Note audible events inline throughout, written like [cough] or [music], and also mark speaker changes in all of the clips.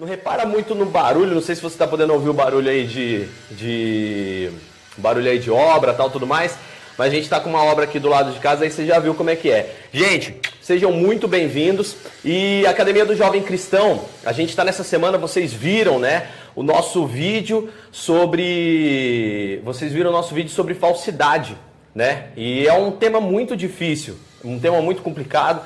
Speaker 1: Não repara muito no barulho, não sei se você está podendo ouvir o barulho aí de, de barulho aí de obra, tal, tudo mais. Mas a gente está com uma obra aqui do lado de casa, aí você já viu como é que é. Gente, sejam muito bem-vindos. E Academia do Jovem Cristão, a gente está nessa semana, vocês viram, né? O nosso vídeo sobre. Vocês viram o nosso vídeo sobre falsidade, né? E é um tema muito difícil, um tema muito complicado.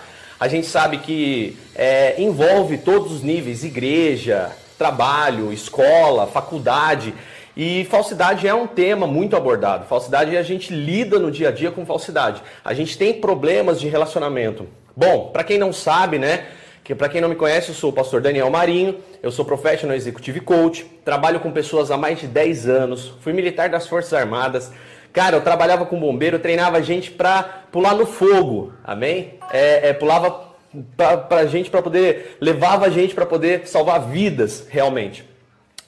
Speaker 1: A gente sabe que é, envolve todos os níveis: igreja, trabalho, escola, faculdade. E falsidade é um tema muito abordado. Falsidade a gente lida no dia a dia com falsidade. A gente tem problemas de relacionamento. Bom, para quem não sabe, né? Que para quem não me conhece, eu sou o pastor Daniel Marinho, eu sou professional executive coach, trabalho com pessoas há mais de 10 anos, fui militar das Forças Armadas. Cara, eu trabalhava com bombeiro, treinava gente para pular no fogo, amém? É, é pulava pra, pra gente para poder, levava a gente para poder salvar vidas, realmente.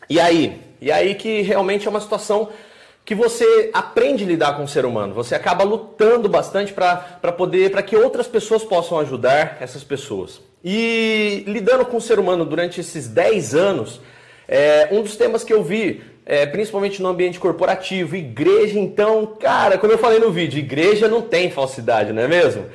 Speaker 1: E aí? E aí que realmente é uma situação que você aprende a lidar com o ser humano. Você acaba lutando bastante para poder, para que outras pessoas possam ajudar essas pessoas. E lidando com o ser humano durante esses 10 anos, é, um dos temas que eu vi é, principalmente no ambiente corporativo, igreja, então, cara, como eu falei no vídeo, igreja não tem falsidade, não é mesmo?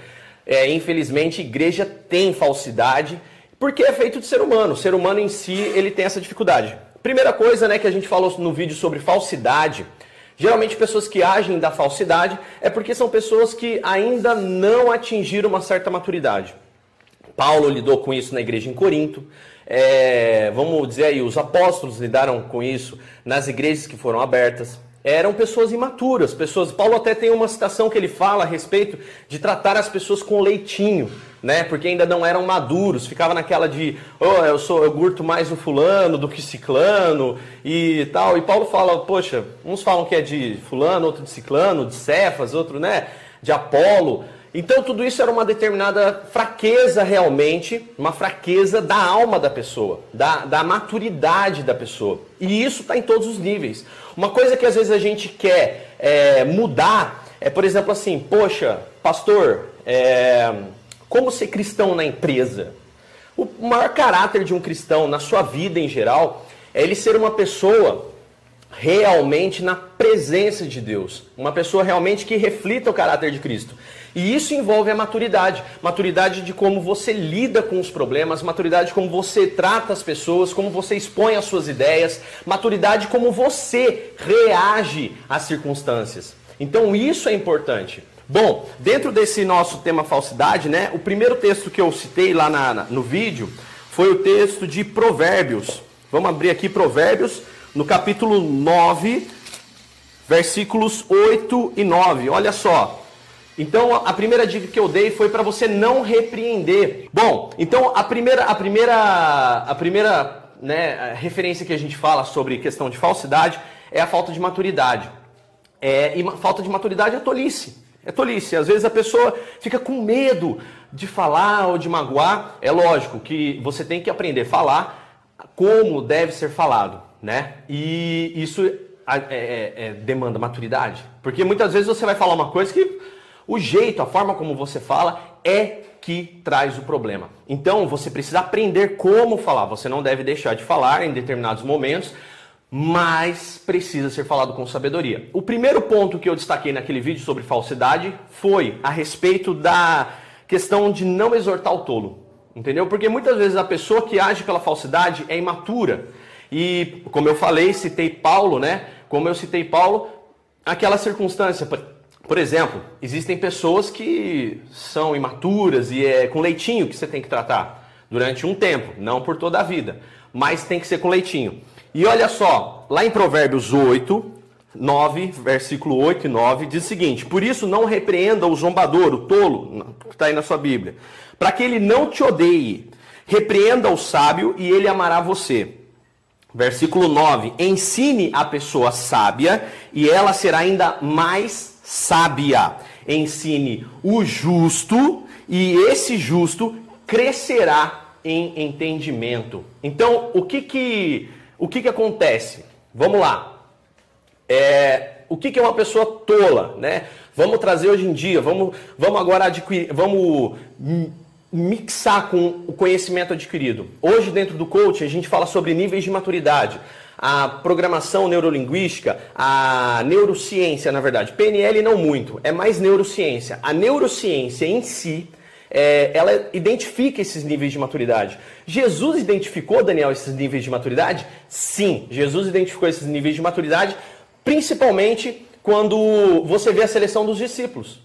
Speaker 1: É, infelizmente, igreja tem falsidade, porque é feito de ser humano. O ser humano em si, ele tem essa dificuldade. Primeira coisa, né, que a gente falou no vídeo sobre falsidade, geralmente pessoas que agem da falsidade é porque são pessoas que ainda não atingiram uma certa maturidade. Paulo lidou com isso na igreja em Corinto. É, vamos dizer aí, os apóstolos lidaram com isso nas igrejas que foram abertas. Eram pessoas imaturas, pessoas. Paulo até tem uma citação que ele fala a respeito de tratar as pessoas com leitinho, né? Porque ainda não eram maduros, ficava naquela de, oh, eu sou, eu curto mais o fulano do que ciclano e tal. E Paulo fala, poxa, uns falam que é de fulano, outro de ciclano, de Cefas, outro, né, de Apolo. Então tudo isso era uma determinada fraqueza realmente, uma fraqueza da alma da pessoa, da, da maturidade da pessoa. E isso está em todos os níveis. Uma coisa que às vezes a gente quer é, mudar é, por exemplo, assim, poxa, pastor, é, como ser cristão na empresa? O maior caráter de um cristão na sua vida em geral é ele ser uma pessoa realmente na presença de Deus, uma pessoa realmente que reflita o caráter de Cristo. E isso envolve a maturidade. Maturidade de como você lida com os problemas, maturidade de como você trata as pessoas, como você expõe as suas ideias, maturidade de como você reage às circunstâncias. Então isso é importante. Bom, dentro desse nosso tema falsidade, né, o primeiro texto que eu citei lá na, na, no vídeo foi o texto de Provérbios. Vamos abrir aqui Provérbios, no capítulo 9, versículos 8 e 9. Olha só. Então a primeira dica que eu dei foi para você não repreender. Bom, então a primeira a primeira a primeira né, a referência que a gente fala sobre questão de falsidade é a falta de maturidade. É, e falta de maturidade é tolice. É tolice. Às vezes a pessoa fica com medo de falar ou de magoar. É lógico que você tem que aprender a falar como deve ser falado, né? E isso é, é, é, demanda maturidade. Porque muitas vezes você vai falar uma coisa que o jeito, a forma como você fala é que traz o problema. Então você precisa aprender como falar. Você não deve deixar de falar em determinados momentos, mas precisa ser falado com sabedoria. O primeiro ponto que eu destaquei naquele vídeo sobre falsidade foi a respeito da questão de não exortar o tolo. Entendeu? Porque muitas vezes a pessoa que age pela falsidade é imatura. E como eu falei, citei Paulo, né? Como eu citei Paulo, aquela circunstância, por exemplo, existem pessoas que são imaturas e é com leitinho que você tem que tratar durante um tempo, não por toda a vida, mas tem que ser com leitinho. E olha só, lá em Provérbios 8, 9, versículo 8 e 9, diz o seguinte: Por isso não repreenda o zombador, o tolo, que está aí na sua Bíblia, para que ele não te odeie. Repreenda o sábio e ele amará você. Versículo 9: Ensine a pessoa sábia e ela será ainda mais sábia. Ensine o justo e esse justo crescerá em entendimento. Então, o que que, o que, que acontece? Vamos lá. É, o que, que é uma pessoa tola, né? Vamos trazer hoje em dia, vamos, vamos agora adquirir, vamos mixar com o conhecimento adquirido. Hoje, dentro do coaching, a gente fala sobre níveis de maturidade. A programação neurolinguística, a neurociência, na verdade. PNL não muito, é mais neurociência. A neurociência em si, é, ela identifica esses níveis de maturidade. Jesus identificou, Daniel, esses níveis de maturidade? Sim, Jesus identificou esses níveis de maturidade, principalmente quando você vê a seleção dos discípulos.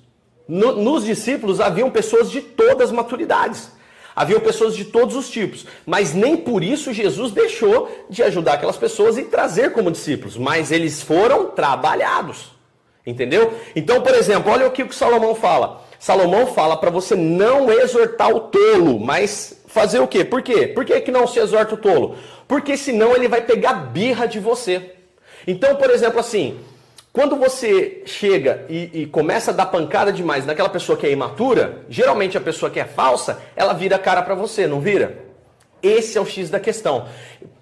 Speaker 1: No, nos discípulos haviam pessoas de todas as maturidades. Haviam pessoas de todos os tipos, mas nem por isso Jesus deixou de ajudar aquelas pessoas e trazer como discípulos, mas eles foram trabalhados. Entendeu? Então, por exemplo, olha o que Salomão fala. Salomão fala para você não exortar o tolo, mas fazer o quê? Por quê? Por que, que não se exorta o tolo? Porque senão ele vai pegar birra de você. Então, por exemplo, assim, quando você chega e, e, começa a dar pancada demais naquela pessoa que é imatura, geralmente a pessoa que é falsa, ela vira cara para você, não vira? Esse é o X da questão.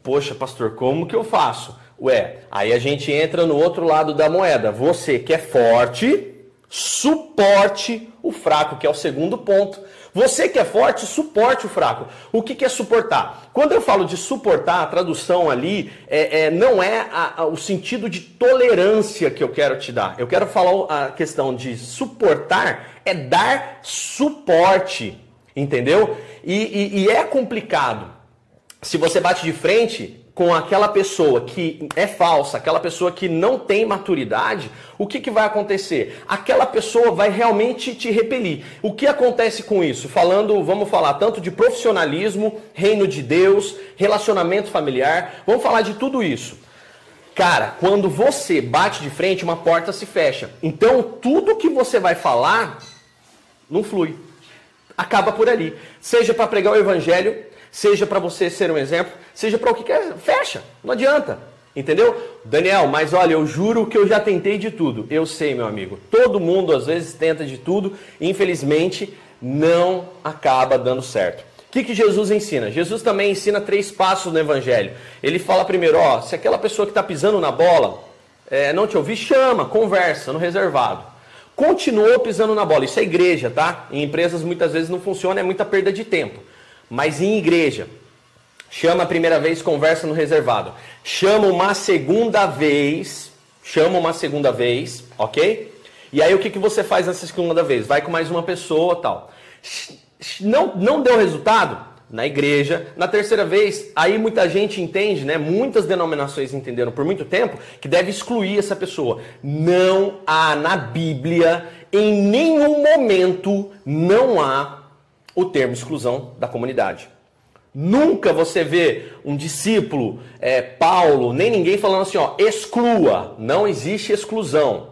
Speaker 1: Poxa, pastor, como que eu faço? Ué, aí a gente entra no outro lado da moeda. Você que é forte, suporte o fraco, que é o segundo ponto. Você que é forte, suporte o fraco. O que, que é suportar? Quando eu falo de suportar, a tradução ali é, é não é a, a, o sentido de tolerância que eu quero te dar. Eu quero falar a questão de suportar é dar suporte, entendeu? e, e, e é complicado. Se você bate de frente, com aquela pessoa que é falsa, aquela pessoa que não tem maturidade, o que, que vai acontecer? Aquela pessoa vai realmente te repelir. O que acontece com isso? Falando, vamos falar tanto de profissionalismo, reino de Deus, relacionamento familiar, vamos falar de tudo isso. Cara, quando você bate de frente, uma porta se fecha. Então, tudo que você vai falar não flui. Acaba por ali. Seja para pregar o evangelho, seja para você ser um exemplo, seja para o que quer, fecha, não adianta. Entendeu? Daniel, mas olha, eu juro que eu já tentei de tudo. Eu sei, meu amigo. Todo mundo às vezes tenta de tudo, infelizmente não acaba dando certo. O que, que Jesus ensina? Jesus também ensina três passos no Evangelho. Ele fala primeiro, ó, se aquela pessoa que está pisando na bola é, não te ouvir, chama, conversa no reservado. Continuou pisando na bola. Isso é igreja, tá? Em empresas muitas vezes não funciona, é muita perda de tempo. Mas em igreja, chama a primeira vez, conversa no reservado. Chama uma segunda vez, chama uma segunda vez, ok? E aí o que, que você faz nessa segunda vez? Vai com mais uma pessoa tal. Não, não deu resultado? Na igreja. Na terceira vez, aí muita gente entende, né? Muitas denominações entenderam por muito tempo que deve excluir essa pessoa. Não há na Bíblia, em nenhum momento, não há o termo exclusão da comunidade. Nunca você vê um discípulo, é, Paulo, nem ninguém falando assim, ó, exclua. Não existe exclusão.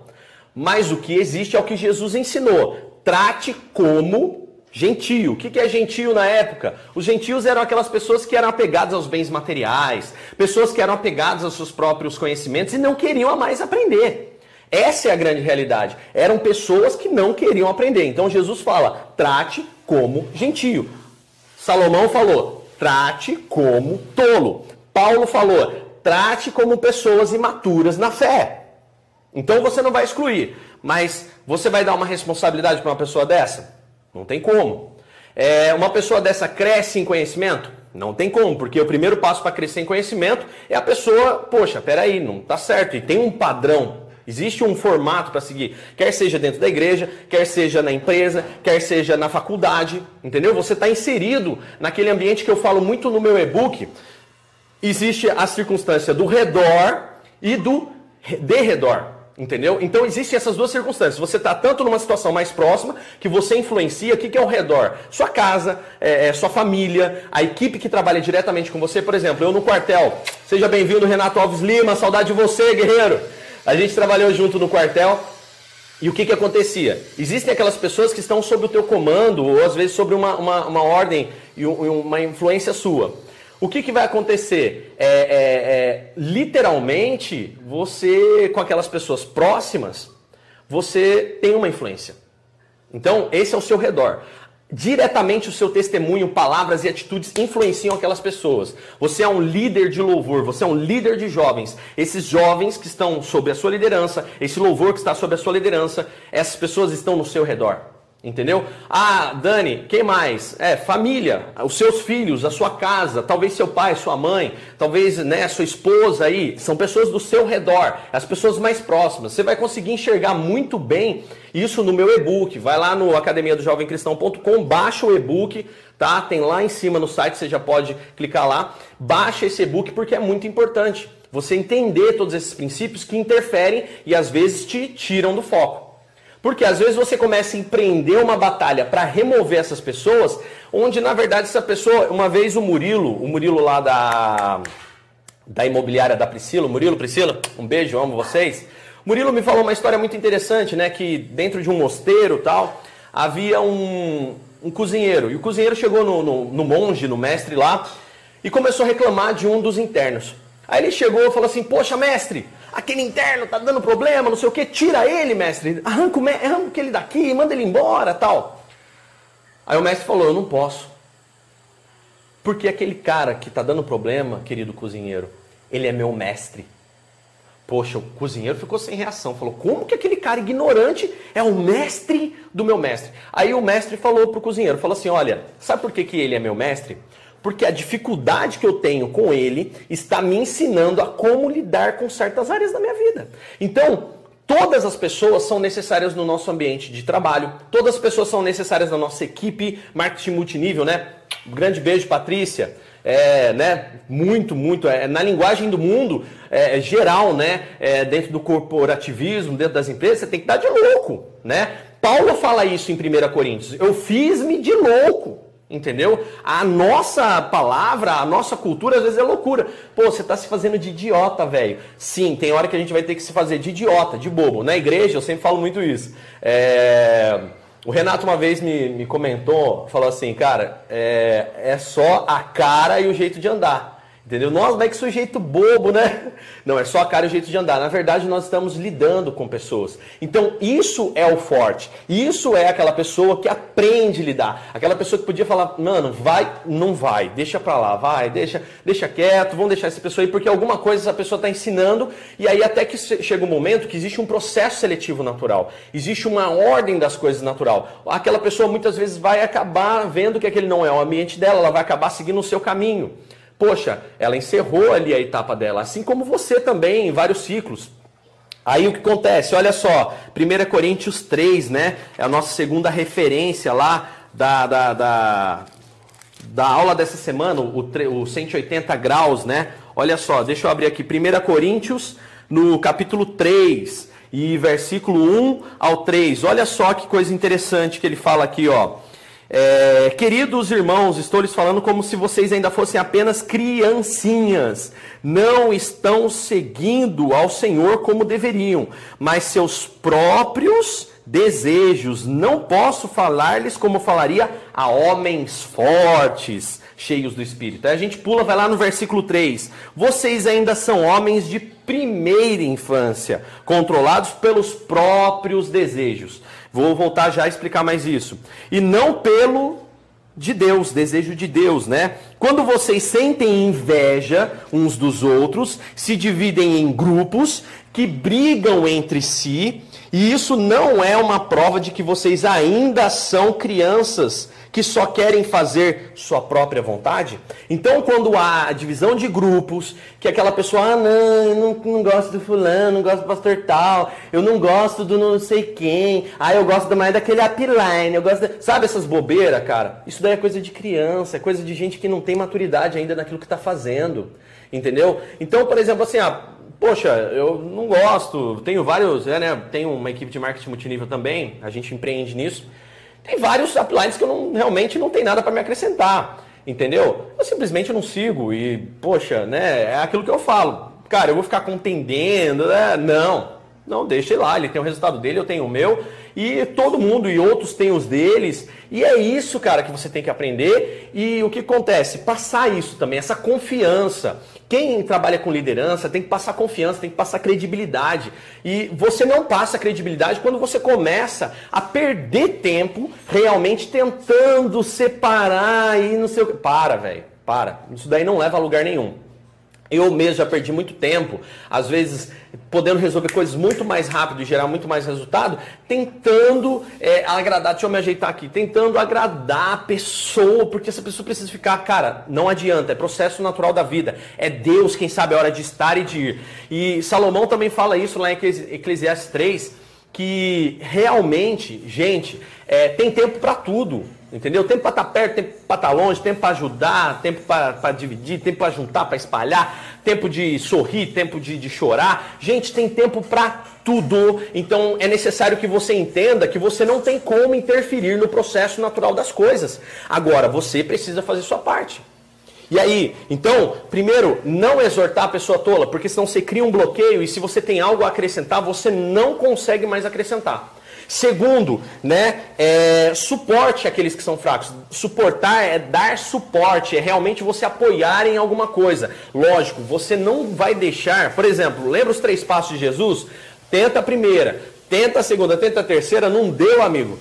Speaker 1: Mas o que existe é o que Jesus ensinou. Trate como gentio. O que é gentio na época? Os gentios eram aquelas pessoas que eram apegadas aos bens materiais, pessoas que eram apegadas aos seus próprios conhecimentos e não queriam mais aprender. Essa é a grande realidade. Eram pessoas que não queriam aprender. Então Jesus fala: trate como gentio. Salomão falou: trate como tolo. Paulo falou: trate como pessoas imaturas na fé. Então você não vai excluir, mas você vai dar uma responsabilidade para uma pessoa dessa? Não tem como. É, uma pessoa dessa cresce em conhecimento? Não tem como, porque o primeiro passo para crescer em conhecimento é a pessoa, poxa, peraí, não tá certo, e tem um padrão Existe um formato para seguir, quer seja dentro da igreja, quer seja na empresa, quer seja na faculdade, entendeu? Você está inserido naquele ambiente que eu falo muito no meu e-book. Existe a circunstância do redor e do de redor, entendeu? Então existem essas duas circunstâncias. Você está tanto numa situação mais próxima que você influencia. O que, que é o redor? Sua casa, é, é, sua família, a equipe que trabalha diretamente com você. Por exemplo, eu no quartel. Seja bem-vindo, Renato Alves Lima. Saudade de você, guerreiro. A gente trabalhou junto no quartel. E o que, que acontecia? Existem aquelas pessoas que estão sob o teu comando, ou às vezes sobre uma, uma, uma ordem e uma influência sua. O que, que vai acontecer? É, é, é, literalmente, você, com aquelas pessoas próximas, você tem uma influência. Então, esse é o seu redor diretamente o seu testemunho, palavras e atitudes influenciam aquelas pessoas. Você é um líder de louvor, você é um líder de jovens. Esses jovens que estão sob a sua liderança, esse louvor que está sob a sua liderança, essas pessoas estão no seu redor. Entendeu? Ah, Dani, quem mais? É, família, os seus filhos, a sua casa, talvez seu pai, sua mãe, talvez né, sua esposa aí, são pessoas do seu redor, as pessoas mais próximas. Você vai conseguir enxergar muito bem isso no meu e-book. Vai lá no academia do jovem cristão.com, baixa o e-book, tá? Tem lá em cima no site, você já pode clicar lá. Baixa esse e-book porque é muito importante. Você entender todos esses princípios que interferem e às vezes te tiram do foco. Porque às vezes você começa a empreender uma batalha para remover essas pessoas, onde na verdade essa pessoa, uma vez o Murilo, o Murilo lá da, da imobiliária da Priscila, Murilo, Priscila, um beijo, amo vocês. Murilo me falou uma história muito interessante, né? Que dentro de um mosteiro tal, havia um, um cozinheiro. E o cozinheiro chegou no, no, no monge, no mestre lá, e começou a reclamar de um dos internos. Aí ele chegou e falou assim: Poxa, mestre, aquele interno tá dando problema, não sei o que, tira ele, mestre, arranca, o, arranca ele daqui, manda ele embora, tal. Aí o mestre falou, eu não posso. Porque aquele cara que tá dando problema, querido cozinheiro, ele é meu mestre. Poxa, o cozinheiro ficou sem reação. Falou: como que aquele cara ignorante é o mestre do meu mestre? Aí o mestre falou pro cozinheiro: falou assim: olha, sabe por que, que ele é meu mestre? Porque a dificuldade que eu tenho com ele está me ensinando a como lidar com certas áreas da minha vida. Então, todas as pessoas são necessárias no nosso ambiente de trabalho, todas as pessoas são necessárias na nossa equipe, marketing multinível, né? Um grande beijo, Patrícia. É, né, muito, muito, é, na linguagem do mundo é, é, geral, né, é, dentro do corporativismo, dentro das empresas, você tem que dar de louco, né? Paulo fala isso em 1 Coríntios, eu fiz-me de louco. Entendeu? A nossa palavra, a nossa cultura às vezes é loucura. Pô, você está se fazendo de idiota, velho. Sim, tem hora que a gente vai ter que se fazer de idiota, de bobo. Na igreja eu sempre falo muito isso. É... O Renato uma vez me, me comentou, falou assim, cara, é, é só a cara e o jeito de andar. Entendeu? Nossa, mas que sujeito bobo, né? Não, é só a cara e o jeito de andar. Na verdade, nós estamos lidando com pessoas. Então, isso é o forte. Isso é aquela pessoa que aprende a lidar. Aquela pessoa que podia falar, mano, vai, não vai, deixa pra lá, vai, deixa, deixa quieto, vamos deixar essa pessoa aí, porque alguma coisa essa pessoa está ensinando, e aí até que chega um momento que existe um processo seletivo natural. Existe uma ordem das coisas natural. Aquela pessoa muitas vezes vai acabar vendo que aquele não é o ambiente dela, ela vai acabar seguindo o seu caminho. Poxa, ela encerrou ali a etapa dela, assim como você também, em vários ciclos. Aí o que acontece? Olha só, 1 Coríntios 3, né? É a nossa segunda referência lá da, da, da, da aula dessa semana, o, o 180 graus, né? Olha só, deixa eu abrir aqui. 1 Coríntios, no capítulo 3, e versículo 1 ao 3. Olha só que coisa interessante que ele fala aqui, ó. É, queridos irmãos, estou lhes falando como se vocês ainda fossem apenas criancinhas. Não estão seguindo ao Senhor como deveriam, mas seus próprios desejos. Não posso falar-lhes como falaria a homens fortes, cheios do Espírito. Aí a gente pula, vai lá no versículo 3. Vocês ainda são homens de primeira infância, controlados pelos próprios desejos. Vou voltar já a explicar mais isso. E não pelo de Deus, desejo de Deus, né? Quando vocês sentem inveja uns dos outros, se dividem em grupos que brigam entre si, e isso não é uma prova de que vocês ainda são crianças que só querem fazer sua própria vontade? Então, quando há a divisão de grupos, que aquela pessoa, ah, não, não, não gosto do fulano, não gosto do pastor tal, eu não gosto do não sei quem, ah, eu gosto mais daquele upline, eu gosto. De... Sabe essas bobeiras, cara? Isso daí é coisa de criança, é coisa de gente que não tem maturidade ainda naquilo que está fazendo. Entendeu? Então, por exemplo, assim, ah, poxa, eu não gosto, tenho vários, né? Tenho uma equipe de marketing multinível também, a gente empreende nisso. Tem vários uplines que eu não, realmente não tem nada para me acrescentar, entendeu? Eu simplesmente não sigo e, poxa, né, é aquilo que eu falo. Cara, eu vou ficar contendendo, né? Não, não, deixa ele lá, ele tem o resultado dele, eu tenho o meu, e todo mundo e outros têm os deles, e é isso, cara, que você tem que aprender, e o que acontece? Passar isso também, essa confiança. Quem trabalha com liderança tem que passar confiança, tem que passar credibilidade. E você não passa credibilidade quando você começa a perder tempo realmente tentando separar e não sei o que. Para, velho, para. Isso daí não leva a lugar nenhum. Eu mesmo já perdi muito tempo, às vezes podendo resolver coisas muito mais rápido e gerar muito mais resultado, tentando é, agradar, deixa eu me ajeitar aqui, tentando agradar a pessoa, porque essa pessoa precisa ficar, cara, não adianta, é processo natural da vida, é Deus quem sabe a hora de estar e de ir. E Salomão também fala isso lá em Eclesiastes 3, que realmente, gente, é, tem tempo para tudo. Entendeu? Tempo para estar tá perto, tempo para estar tá longe, tempo para ajudar, tempo para dividir, tempo para juntar, para espalhar, tempo de sorrir, tempo de, de chorar. Gente, tem tempo para tudo. Então é necessário que você entenda que você não tem como interferir no processo natural das coisas. Agora, você precisa fazer sua parte. E aí, então, primeiro, não exortar a pessoa tola, porque senão você cria um bloqueio e se você tem algo a acrescentar, você não consegue mais acrescentar. Segundo, né, é, suporte aqueles que são fracos. Suportar é dar suporte, é realmente você apoiar em alguma coisa. Lógico, você não vai deixar, por exemplo, lembra os três passos de Jesus? Tenta a primeira, tenta a segunda, tenta a terceira, não deu, amigo.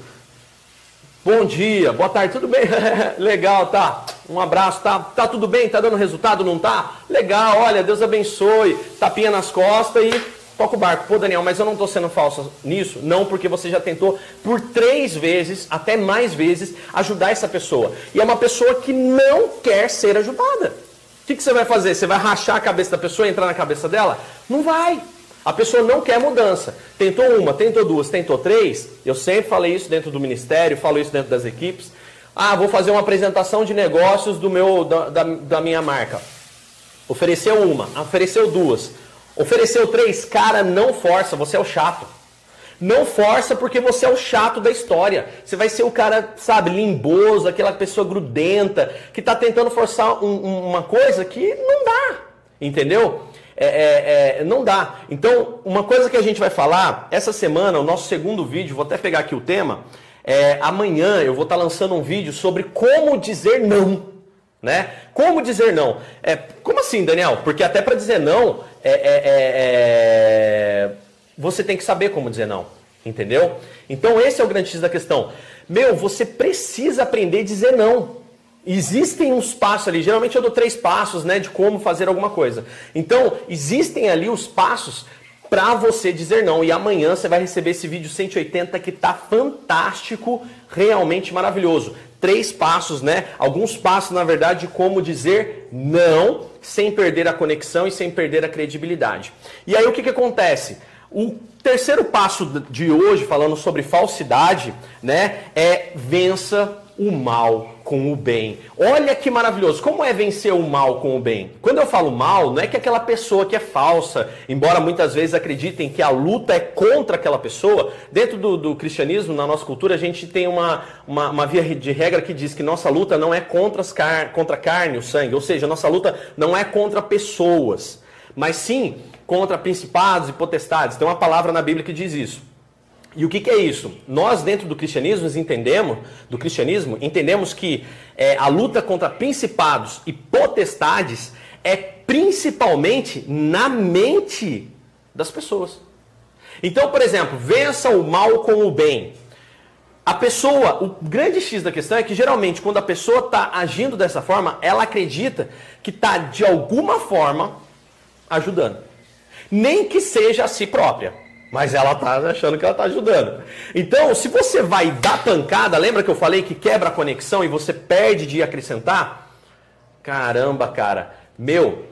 Speaker 1: Bom dia, boa tarde, tudo bem? [laughs] Legal, tá? Um abraço, tá? Tá tudo bem? Tá dando resultado, não tá? Legal, olha, Deus abençoe. Tapinha nas costas e toca o barco. Pô, Daniel, mas eu não estou sendo falso nisso? Não, porque você já tentou por três vezes, até mais vezes, ajudar essa pessoa. E é uma pessoa que não quer ser ajudada. O que, que você vai fazer? Você vai rachar a cabeça da pessoa e entrar na cabeça dela? Não vai. A pessoa não quer mudança. Tentou uma, tentou duas, tentou três. Eu sempre falei isso dentro do ministério, falo isso dentro das equipes. Ah, vou fazer uma apresentação de negócios do meu, da, da, da minha marca. Ofereceu uma, ofereceu duas. Ofereceu três, cara, não força, você é o chato. Não força porque você é o chato da história. Você vai ser o cara, sabe, limboso, aquela pessoa grudenta, que está tentando forçar um, uma coisa que não dá. Entendeu? É, é, é, não dá. Então, uma coisa que a gente vai falar, essa semana, o nosso segundo vídeo, vou até pegar aqui o tema. É, amanhã eu vou estar tá lançando um vídeo sobre como dizer não. Né? Como dizer não? É, como assim, Daniel? Porque até para dizer não, é, é, é, é, você tem que saber como dizer não. Entendeu? Então esse é o grande X da questão. Meu, você precisa aprender a dizer não. Existem uns passos ali, geralmente eu dou três passos, né, de como fazer alguma coisa. Então, existem ali os passos para você dizer não. E amanhã você vai receber esse vídeo 180 que tá fantástico, realmente maravilhoso três passos, né? Alguns passos, na verdade, de como dizer não sem perder a conexão e sem perder a credibilidade. E aí o que, que acontece? O terceiro passo de hoje, falando sobre falsidade, né, é vença o mal com o bem. Olha que maravilhoso. Como é vencer o mal com o bem? Quando eu falo mal, não é que aquela pessoa que é falsa, embora muitas vezes acreditem que a luta é contra aquela pessoa, dentro do, do cristianismo, na nossa cultura, a gente tem uma, uma, uma, via de regra que diz que nossa luta não é contra, as car contra a carne, o sangue, ou seja, nossa luta não é contra pessoas, mas sim contra principados e potestades. Tem uma palavra na Bíblia que diz isso. E o que, que, é isso? Nós dentro do cristianismo entendemos, do cristianismo, entendemos que é, a luta contra principados e potestades é principalmente na mente das pessoas. Então, por exemplo, vença o mal com o bem. A pessoa, o grande X da questão é que geralmente quando a pessoa está agindo dessa forma, ela acredita que está de alguma forma ajudando, nem que seja a si própria. Mas ela tá achando que ela tá ajudando. Então, se você vai dar pancada, lembra que eu falei que quebra a conexão e você perde de acrescentar? Caramba, cara. Meu,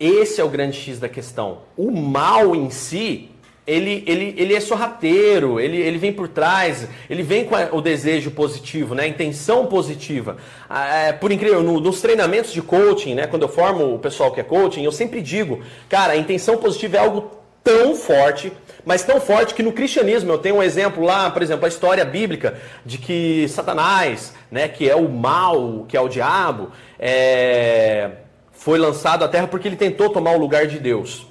Speaker 1: esse é o grande X da questão. O mal em si, ele, ele, ele é sorrateiro, ele, ele vem por trás, ele vem com o desejo positivo, né? a intenção positiva. Ah, é, por incrível, no, nos treinamentos de coaching, né? quando eu formo o pessoal que é coaching, eu sempre digo, cara, a intenção positiva é algo tão forte mas tão forte que no cristianismo eu tenho um exemplo lá, por exemplo, a história bíblica de que Satanás, né, que é o mal, que é o diabo, é, foi lançado à terra porque ele tentou tomar o lugar de Deus.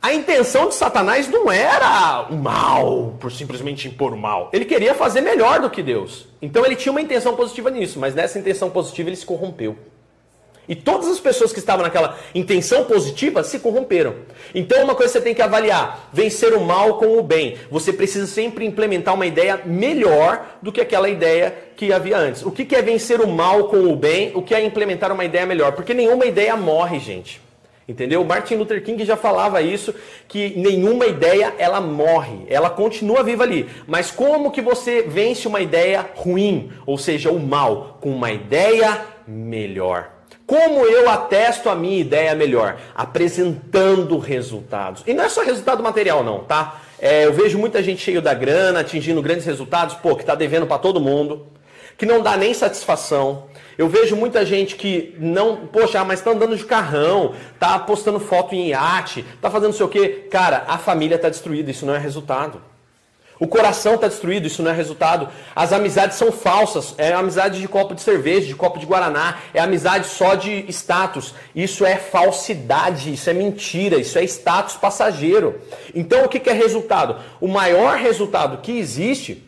Speaker 1: A intenção de Satanás não era o mal, por simplesmente impor o mal. Ele queria fazer melhor do que Deus. Então ele tinha uma intenção positiva nisso, mas nessa intenção positiva ele se corrompeu. E todas as pessoas que estavam naquela intenção positiva se corromperam. Então, uma coisa que você tem que avaliar: vencer o mal com o bem. Você precisa sempre implementar uma ideia melhor do que aquela ideia que havia antes. O que é vencer o mal com o bem? O que é implementar uma ideia melhor? Porque nenhuma ideia morre, gente. Entendeu? Martin Luther King já falava isso, que nenhuma ideia ela morre, ela continua viva ali. Mas como que você vence uma ideia ruim, ou seja, o mal, com uma ideia melhor? Como eu atesto a minha ideia melhor? Apresentando resultados. E não é só resultado material, não, tá? É, eu vejo muita gente cheio da grana, atingindo grandes resultados, pô, que tá devendo para todo mundo, que não dá nem satisfação eu vejo muita gente que não, poxa, mas tá andando de carrão, tá postando foto em iate, tá fazendo não sei o quê. Cara, a família tá destruída, isso não é resultado. O coração está destruído, isso não é resultado. As amizades são falsas. É amizade de copo de cerveja, de copo de guaraná. É amizade só de status. Isso é falsidade, isso é mentira, isso é status passageiro. Então o que, que é resultado? O maior resultado que existe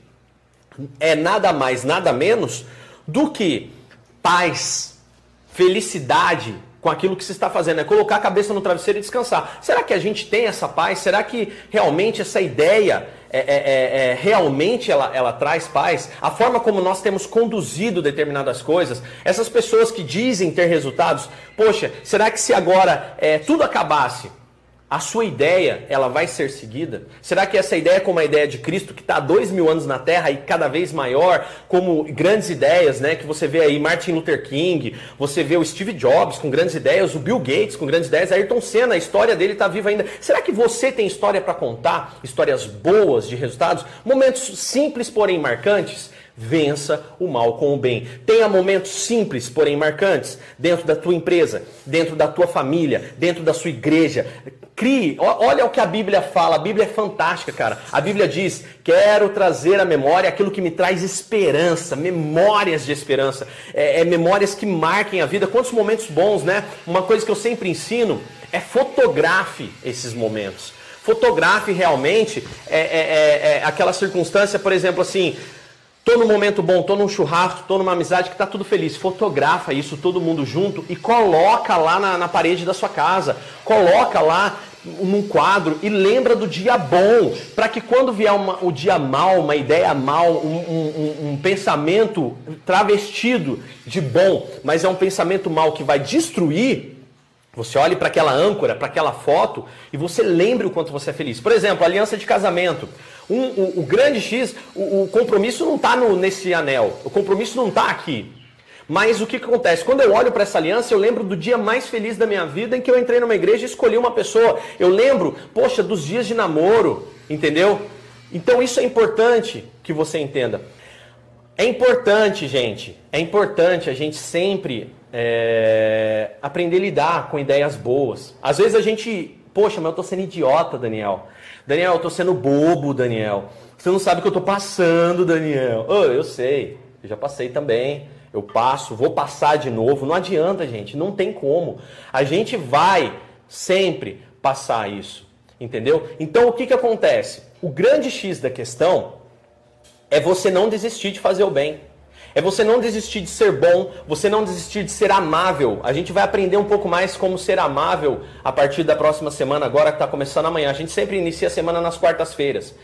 Speaker 1: é nada mais, nada menos do que paz, felicidade com aquilo que se está fazendo, é colocar a cabeça no travesseiro e descansar. Será que a gente tem essa paz? Será que realmente essa ideia é, é, é, é, realmente ela, ela traz paz? A forma como nós temos conduzido determinadas coisas, essas pessoas que dizem ter resultados, poxa, será que se agora é, tudo acabasse, a sua ideia, ela vai ser seguida? Será que essa ideia é como a ideia de Cristo, que está há dois mil anos na Terra e cada vez maior, como grandes ideias, né? Que você vê aí Martin Luther King, você vê o Steve Jobs com grandes ideias, o Bill Gates com grandes ideias, Ayrton Senna, a história dele está viva ainda. Será que você tem história para contar? Histórias boas de resultados? Momentos simples, porém marcantes? Vença o mal com o bem. Tenha momentos simples, porém marcantes, dentro da tua empresa, dentro da tua família, dentro da sua igreja. Crie, olha o que a Bíblia fala, a Bíblia é fantástica, cara. A Bíblia diz: quero trazer à memória aquilo que me traz esperança, memórias de esperança, é, é memórias que marquem a vida. Quantos momentos bons, né? Uma coisa que eu sempre ensino é fotografe esses momentos. Fotografe realmente é, é, é, é aquela circunstância, por exemplo, assim, Tô num momento bom, tô num churrasco, tô numa amizade que tá tudo feliz. Fotografa isso todo mundo junto e coloca lá na, na parede da sua casa. Coloca lá num quadro e lembra do dia bom, para que quando vier uma, o dia mal, uma ideia mal, um, um, um, pensamento travestido de bom, mas é um pensamento mal que vai destruir, você olhe para aquela âncora, para aquela foto e você lembre o quanto você é feliz. Por exemplo, aliança de casamento. Um, o, o, grande X, o, o compromisso não está nesse anel, o compromisso não está aqui. Mas o que, que acontece? Quando eu olho para essa aliança, eu lembro do dia mais feliz da minha vida em que eu entrei numa igreja e escolhi uma pessoa. Eu lembro, poxa, dos dias de namoro, entendeu? Então isso é importante que você entenda. É importante, gente, é importante a gente sempre é, aprender a lidar com ideias boas. Às vezes a gente, poxa, mas eu estou sendo idiota, Daniel. Daniel, eu estou sendo bobo, Daniel. Você não sabe o que eu estou passando, Daniel. Oh, eu sei, eu já passei também. Eu passo, vou passar de novo. Não adianta, gente, não tem como. A gente vai sempre passar isso, entendeu? Então o que, que acontece? O grande X da questão é você não desistir de fazer o bem. É você não desistir de ser bom, você não desistir de ser amável. A gente vai aprender um pouco mais como ser amável a partir da próxima semana, agora que está começando amanhã. A gente sempre inicia a semana nas quartas-feiras.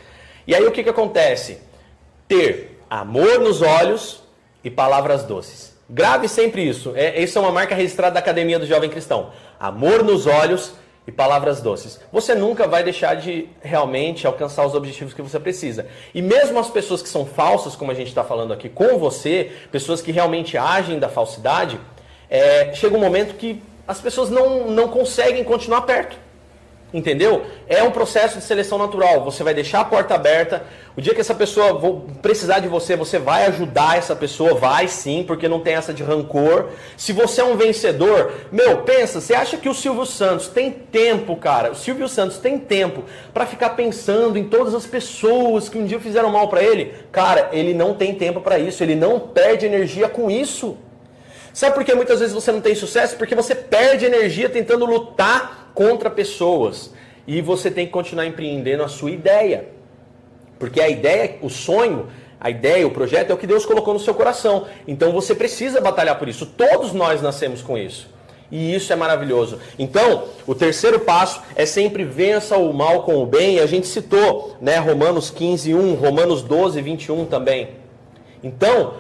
Speaker 1: E aí o que, que acontece? Ter amor nos olhos e palavras doces. Grave sempre isso. É, isso é uma marca registrada da Academia do Jovem Cristão. Amor nos olhos e palavras doces. Você nunca vai deixar de realmente alcançar os objetivos que você precisa. E mesmo as pessoas que são falsas, como a gente está falando aqui com você, pessoas que realmente agem da falsidade, é, chega um momento que as pessoas não, não conseguem continuar perto. Entendeu? É um processo de seleção natural. Você vai deixar a porta aberta. O dia que essa pessoa precisar de você, você vai ajudar essa pessoa, vai sim, porque não tem essa de rancor. Se você é um vencedor, meu, pensa, você acha que o Silvio Santos tem tempo, cara? O Silvio Santos tem tempo para ficar pensando em todas as pessoas que um dia fizeram mal para ele? Cara, ele não tem tempo para isso, ele não perde energia com isso. Sabe por que muitas vezes você não tem sucesso? Porque você perde energia tentando lutar contra pessoas. E você tem que continuar empreendendo a sua ideia. Porque a ideia, o sonho, a ideia, o projeto é o que Deus colocou no seu coração. Então você precisa batalhar por isso. Todos nós nascemos com isso. E isso é maravilhoso. Então, o terceiro passo é sempre vença o mal com o bem. A gente citou, né, Romanos 15, 1, Romanos 12, 21 também. Então,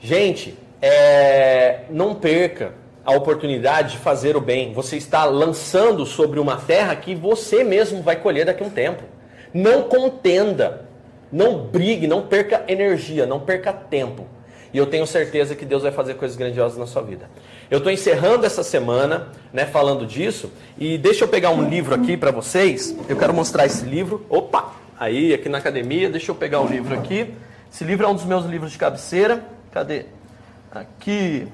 Speaker 1: gente, é, não perca a oportunidade de fazer o bem. Você está lançando sobre uma terra que você mesmo vai colher daqui a um tempo. Não contenda, não brigue, não perca energia, não perca tempo. E eu tenho certeza que Deus vai fazer coisas grandiosas na sua vida. Eu estou encerrando essa semana, né, falando disso. E deixa eu pegar um livro aqui para vocês. Eu quero mostrar esse livro. Opa! Aí, aqui na academia, deixa eu pegar o livro aqui. Esse livro é um dos meus livros de cabeceira. Cadê? Aqui.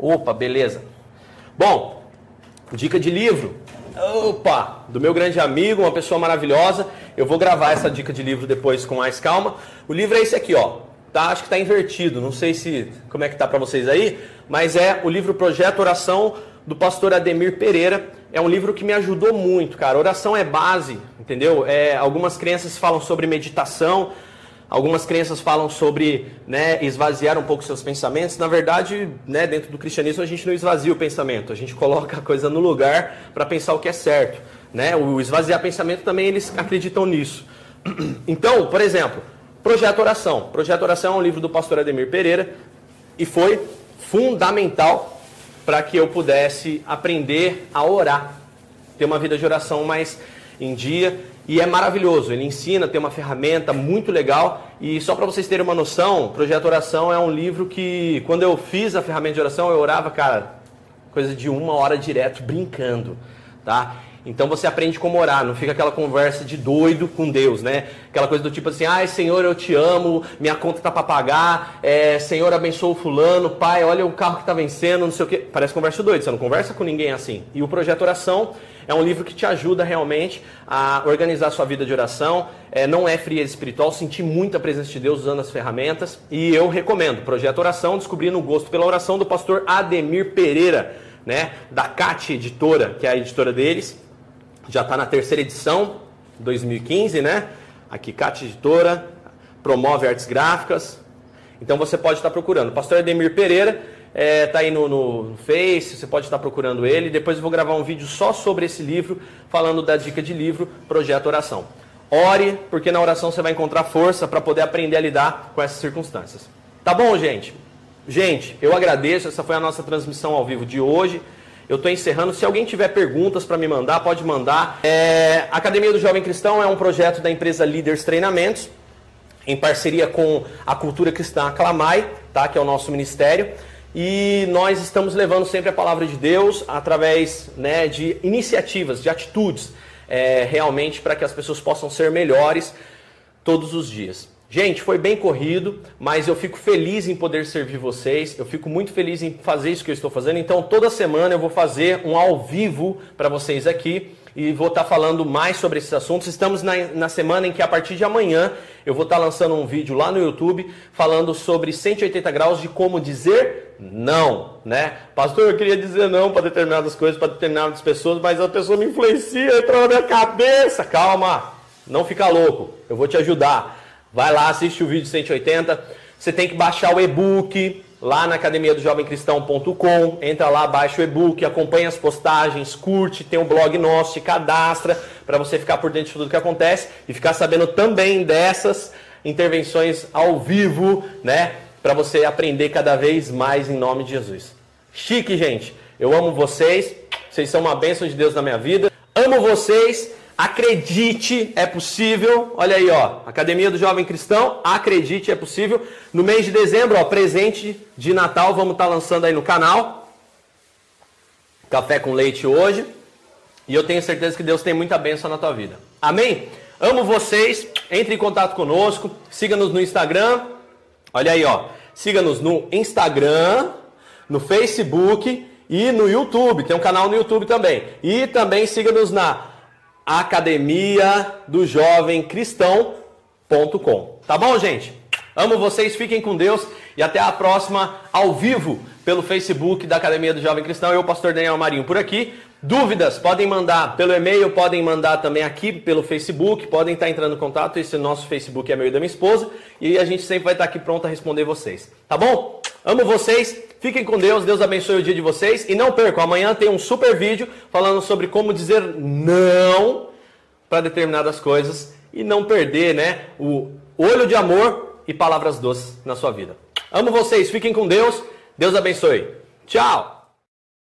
Speaker 1: Opa, beleza. Bom, dica de livro. Opa, do meu grande amigo, uma pessoa maravilhosa. Eu vou gravar essa dica de livro depois com mais calma. O livro é esse aqui, ó. Tá, acho que está invertido. Não sei se como é que tá para vocês aí, mas é o livro Projeto Oração do pastor Ademir Pereira. É um livro que me ajudou muito, cara. Oração é base, entendeu? É, algumas crenças falam sobre meditação, Algumas crenças falam sobre né, esvaziar um pouco seus pensamentos. Na verdade, né, dentro do cristianismo, a gente não esvazia o pensamento, a gente coloca a coisa no lugar para pensar o que é certo. Né? O esvaziar pensamento também eles acreditam nisso. [clears throat] Então, por exemplo, Projeto Oração. Projeto Oração é um livro do pastor Ademir Pereira e foi fundamental para que eu pudesse aprender a orar, ter uma vida de oração mais em dia e é maravilhoso. Ele ensina, tem uma ferramenta muito legal. E só para vocês terem uma noção, Projeto Oração é um livro que, quando eu fiz a ferramenta de oração, eu orava, cara, coisa de uma hora direto, brincando, tá? Então você aprende como orar, não fica aquela conversa de doido com Deus, né? Aquela coisa do tipo assim, ai Senhor, eu te amo, minha conta tá para pagar, é, Senhor, abençoa o fulano, pai, olha o carro que tá vencendo, não sei o quê. Parece conversa doido, você não conversa com ninguém assim. E o Projeto Oração é um livro que te ajuda realmente a organizar sua vida de oração. É, não é frieza espiritual, senti muita presença de Deus usando as ferramentas. E eu recomendo, Projeto Oração, descobrindo o gosto pela oração do pastor Ademir Pereira, né? Da CAT Editora, que é a editora deles já está na terceira edição, 2015, né? Aqui, Cat Editora, promove artes gráficas. Então você pode estar procurando. O pastor Ademir Pereira é, tá aí no, no, Face, você pode estar procurando ele. Depois eu vou gravar um vídeo só sobre esse livro, falando da dica de livro, Projeto Oração. Ore, porque na oração você vai encontrar força para poder aprender a lidar com essas circunstâncias. Tá bom, gente? Gente, eu agradeço. Essa foi a nossa transmissão ao vivo de hoje. Eu estou encerrando. Se alguém tiver perguntas para me mandar, pode mandar. É, Academia do Jovem Cristão é um projeto da empresa Líderes Treinamentos, em parceria com a Cultura Cristã Aclamai, tá? que é o nosso ministério. E nós estamos levando sempre a palavra de Deus através né, de iniciativas, de atitudes, é, realmente para que as pessoas possam ser melhores todos os dias. Gente, foi bem corrido, mas eu fico feliz em poder servir vocês. Eu fico muito feliz em fazer isso que eu estou fazendo. Então, toda semana eu vou fazer um ao vivo para vocês aqui e vou estar tá falando mais sobre esses assuntos. Estamos na, na, semana em que, a partir de amanhã, eu vou estar tá lançando um vídeo lá no YouTube falando sobre 180 graus de como dizer não, né? Pastor, eu queria dizer não para determinadas coisas, para determinadas pessoas, mas a pessoa me influencia, entra na minha cabeça. Calma, não fica louco, eu vou te ajudar. Vai lá, assiste o vídeo 180. Você tem que baixar o e-book lá na academia do jovemcristão.com. Entra lá, baixa o e-book, acompanha as postagens, curte, tem um blog nosso, se cadastra para você ficar por dentro de tudo que acontece e ficar sabendo também dessas intervenções ao vivo, né? Para você aprender cada vez mais em nome de Jesus. Chique, gente. Eu amo vocês. Vocês são uma bênção de Deus na minha vida. Amo vocês. Acredite, é possível. Olha aí, ó, Academia do Jovem Cristão. Acredite, é possível. No mês de dezembro, ó, presente de Natal, vamos estar tá lançando aí no canal. Café com leite hoje. E eu tenho certeza que Deus tem muita bênção na tua vida. Amém? Amo vocês. Entre em contato conosco. Siga-nos no Instagram. Olha aí, ó. Siga-nos no Instagram, no Facebook e no YouTube. Tem um canal no YouTube também. E também siga-nos na academia do jovem cristão.com. Tá bom, gente? Amo vocês, fiquem com Deus e até a próxima ao vivo pelo Facebook da Academia do Jovem Cristão. Eu, pastor Daniel Marinho, por aqui. Dúvidas podem mandar pelo e-mail, podem mandar também aqui pelo Facebook, podem estar entrando em contato. Esse nosso Facebook é meu e da minha esposa e a gente sempre vai estar aqui pronto a responder vocês. Tá bom? Amo vocês, fiquem com Deus, Deus abençoe o dia de vocês e não percam, amanhã tem um super vídeo falando sobre como dizer não para determinadas coisas e não perder, né, o olho de amor e palavras doces na sua vida. Amo vocês, fiquem com Deus. Deus abençoe. Tchau.